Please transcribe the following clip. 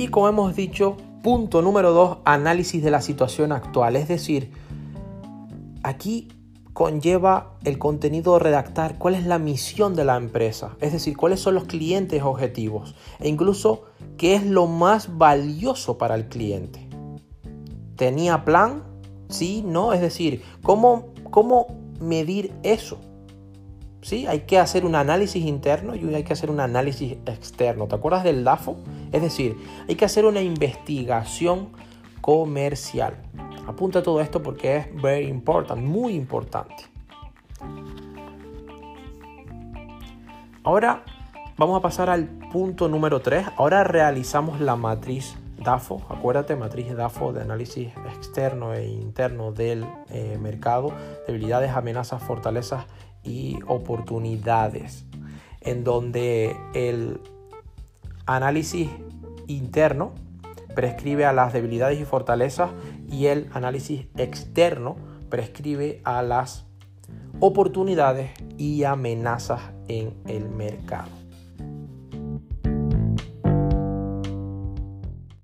Y como hemos dicho, punto número dos, análisis de la situación actual. Es decir, aquí conlleva el contenido redactar cuál es la misión de la empresa, es decir, cuáles son los clientes objetivos e incluso qué es lo más valioso para el cliente. ¿Tenía plan? Sí, no, es decir, ¿cómo, cómo medir eso? ¿Sí? Hay que hacer un análisis interno y hay que hacer un análisis externo. ¿Te acuerdas del DAFO? Es decir, hay que hacer una investigación comercial. Apunta todo esto porque es very important, muy importante. Ahora vamos a pasar al punto número 3. Ahora realizamos la matriz DAFO. Acuérdate, matriz DAFO de análisis externo e interno del eh, mercado, debilidades, amenazas, fortalezas y oportunidades. En donde el análisis interno prescribe a las debilidades y fortalezas y el análisis externo prescribe a las oportunidades y amenazas en el mercado.